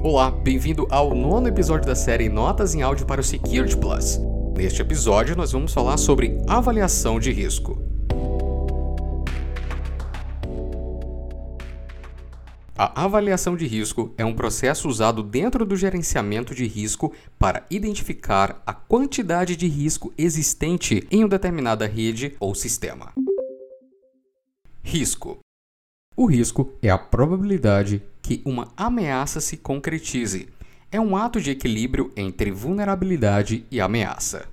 Olá, bem-vindo ao nono episódio da série Notas em Áudio para o Security Plus. Neste episódio, nós vamos falar sobre avaliação de risco. A avaliação de risco é um processo usado dentro do gerenciamento de risco para identificar a quantidade de risco existente em uma determinada rede ou sistema. Risco o risco é a probabilidade que uma ameaça se concretize. É um ato de equilíbrio entre vulnerabilidade e ameaça.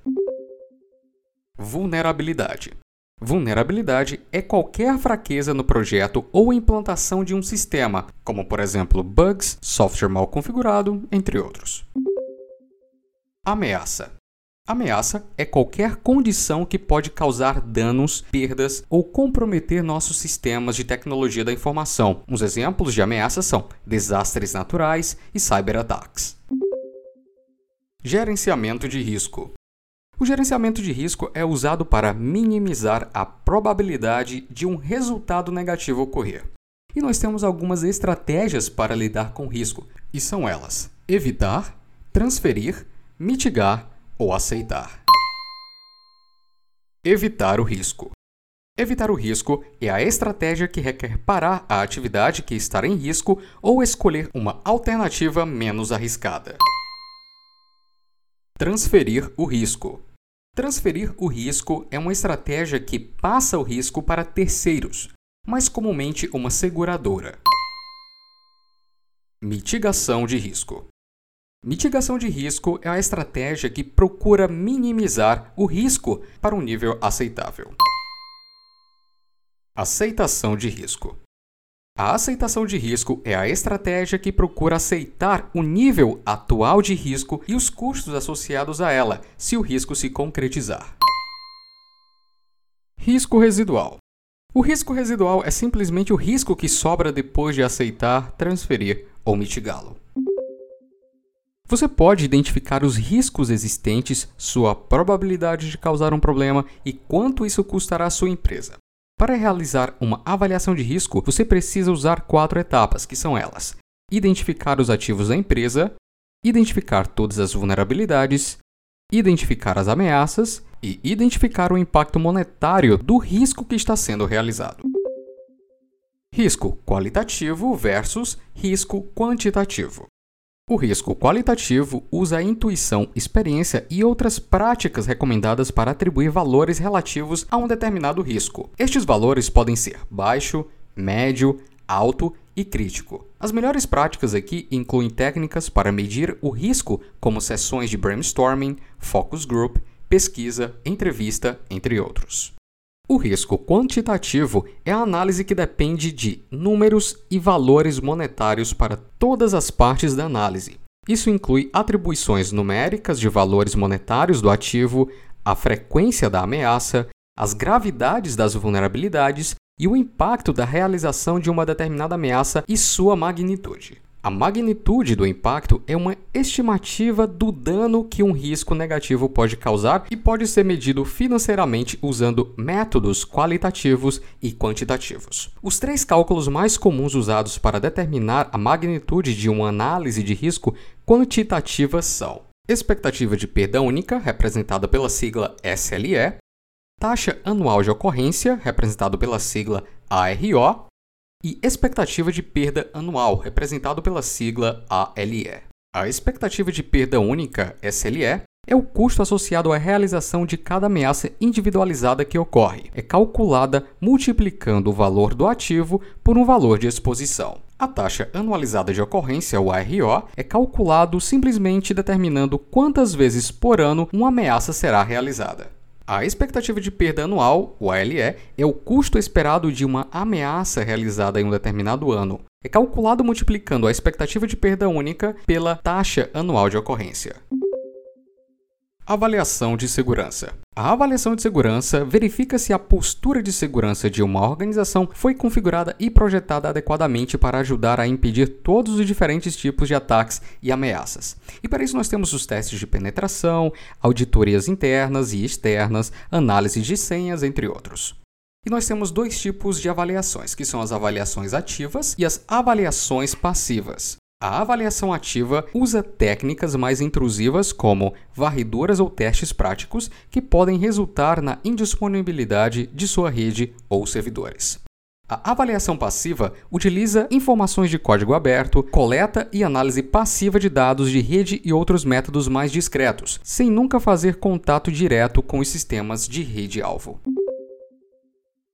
Vulnerabilidade. Vulnerabilidade é qualquer fraqueza no projeto ou implantação de um sistema, como por exemplo bugs, software mal configurado, entre outros. Ameaça. Ameaça é qualquer condição que pode causar danos, perdas ou comprometer nossos sistemas de tecnologia da informação. Uns exemplos de ameaças são desastres naturais e cyberataques. Gerenciamento de risco. O gerenciamento de risco é usado para minimizar a probabilidade de um resultado negativo ocorrer. E nós temos algumas estratégias para lidar com risco, e são elas: evitar, transferir, mitigar ou aceitar. Evitar o risco. Evitar o risco é a estratégia que requer parar a atividade que está em risco ou escolher uma alternativa menos arriscada. Transferir o risco. Transferir o risco é uma estratégia que passa o risco para terceiros, mais comumente uma seguradora. Mitigação de risco. Mitigação de risco é a estratégia que procura minimizar o risco para um nível aceitável. Aceitação de risco. A aceitação de risco é a estratégia que procura aceitar o nível atual de risco e os custos associados a ela, se o risco se concretizar. Risco residual. O risco residual é simplesmente o risco que sobra depois de aceitar, transferir ou mitigá-lo. Você pode identificar os riscos existentes, sua probabilidade de causar um problema e quanto isso custará à sua empresa. Para realizar uma avaliação de risco, você precisa usar quatro etapas, que são elas: identificar os ativos da empresa, identificar todas as vulnerabilidades, identificar as ameaças e identificar o impacto monetário do risco que está sendo realizado. Risco qualitativo versus risco quantitativo. O risco qualitativo usa a intuição, experiência e outras práticas recomendadas para atribuir valores relativos a um determinado risco. Estes valores podem ser baixo, médio, alto e crítico. As melhores práticas aqui incluem técnicas para medir o risco, como sessões de brainstorming, focus group, pesquisa, entrevista, entre outros. O risco quantitativo é a análise que depende de números e valores monetários para todas as partes da análise. Isso inclui atribuições numéricas de valores monetários do ativo, a frequência da ameaça, as gravidades das vulnerabilidades e o impacto da realização de uma determinada ameaça e sua magnitude. A magnitude do impacto é uma estimativa do dano que um risco negativo pode causar e pode ser medido financeiramente usando métodos qualitativos e quantitativos. Os três cálculos mais comuns usados para determinar a magnitude de uma análise de risco quantitativa são expectativa de perda única, representada pela sigla SLE, taxa anual de ocorrência, representado pela sigla ARO, e expectativa de perda anual, representado pela sigla ALE. A expectativa de perda única, SLE, é o custo associado à realização de cada ameaça individualizada que ocorre. É calculada multiplicando o valor do ativo por um valor de exposição. A taxa anualizada de ocorrência, o ARO, é calculado simplesmente determinando quantas vezes por ano uma ameaça será realizada. A expectativa de perda anual, o ALE, é o custo esperado de uma ameaça realizada em um determinado ano. É calculado multiplicando a expectativa de perda única pela taxa anual de ocorrência. Avaliação de segurança. A avaliação de segurança verifica se a postura de segurança de uma organização foi configurada e projetada adequadamente para ajudar a impedir todos os diferentes tipos de ataques e ameaças. E para isso nós temos os testes de penetração, auditorias internas e externas, análise de senhas, entre outros. E nós temos dois tipos de avaliações, que são as avaliações ativas e as avaliações passivas. A avaliação ativa usa técnicas mais intrusivas, como varreduras ou testes práticos, que podem resultar na indisponibilidade de sua rede ou servidores. A avaliação passiva utiliza informações de código aberto, coleta e análise passiva de dados de rede e outros métodos mais discretos, sem nunca fazer contato direto com os sistemas de rede-alvo.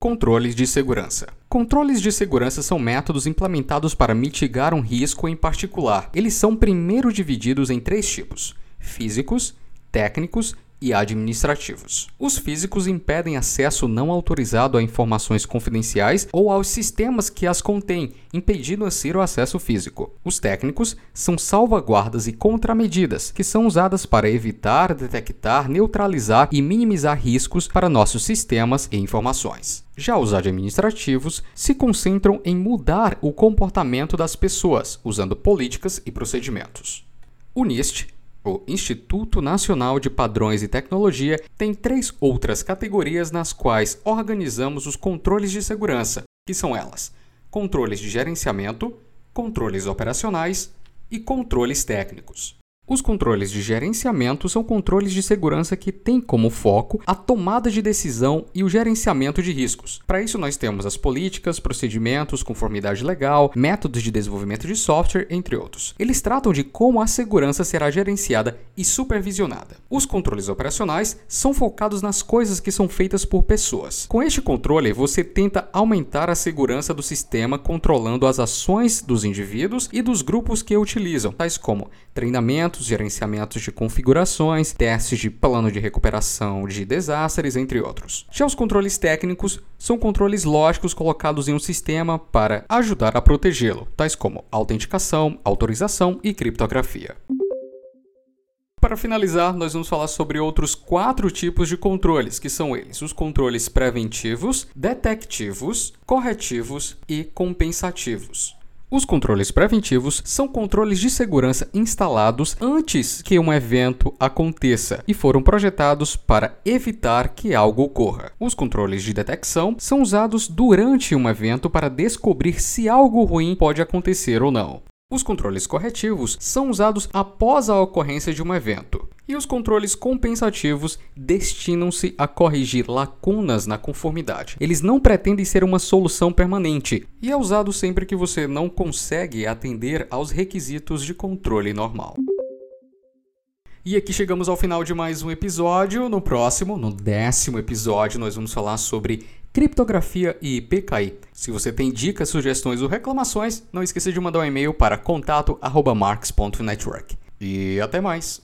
Controles de segurança. Controles de segurança são métodos implementados para mitigar um risco em particular. Eles são primeiro divididos em três tipos: físicos, técnicos e administrativos. Os físicos impedem acesso não autorizado a informações confidenciais ou aos sistemas que as contêm, impedindo assim o acesso físico. Os técnicos são salvaguardas e contramedidas, que são usadas para evitar, detectar, neutralizar e minimizar riscos para nossos sistemas e informações. Já os administrativos se concentram em mudar o comportamento das pessoas, usando políticas e procedimentos. O NIST o Instituto Nacional de Padrões e Tecnologia tem três outras categorias nas quais organizamos os controles de segurança, que são elas: controles de gerenciamento, controles operacionais e controles técnicos. Os controles de gerenciamento são controles de segurança que têm como foco a tomada de decisão e o gerenciamento de riscos. Para isso, nós temos as políticas, procedimentos, conformidade legal, métodos de desenvolvimento de software, entre outros. Eles tratam de como a segurança será gerenciada e supervisionada. Os controles operacionais são focados nas coisas que são feitas por pessoas. Com este controle, você tenta aumentar a segurança do sistema controlando as ações dos indivíduos e dos grupos que utilizam, tais como gerenciamentos de configurações, testes de plano de recuperação de desastres, entre outros. Já os controles técnicos são controles lógicos colocados em um sistema para ajudar a protegê-lo, tais como autenticação, autorização e criptografia. Para finalizar, nós vamos falar sobre outros quatro tipos de controles, que são eles: os controles preventivos, detectivos, corretivos e compensativos. Os controles preventivos são controles de segurança instalados antes que um evento aconteça e foram projetados para evitar que algo ocorra. Os controles de detecção são usados durante um evento para descobrir se algo ruim pode acontecer ou não. Os controles corretivos são usados após a ocorrência de um evento, e os controles compensativos destinam-se a corrigir lacunas na conformidade. Eles não pretendem ser uma solução permanente e é usado sempre que você não consegue atender aos requisitos de controle normal. E aqui chegamos ao final de mais um episódio. No próximo, no décimo episódio, nós vamos falar sobre criptografia e PKI. Se você tem dicas, sugestões ou reclamações, não esqueça de mandar um e-mail para contato@marx.network. E até mais.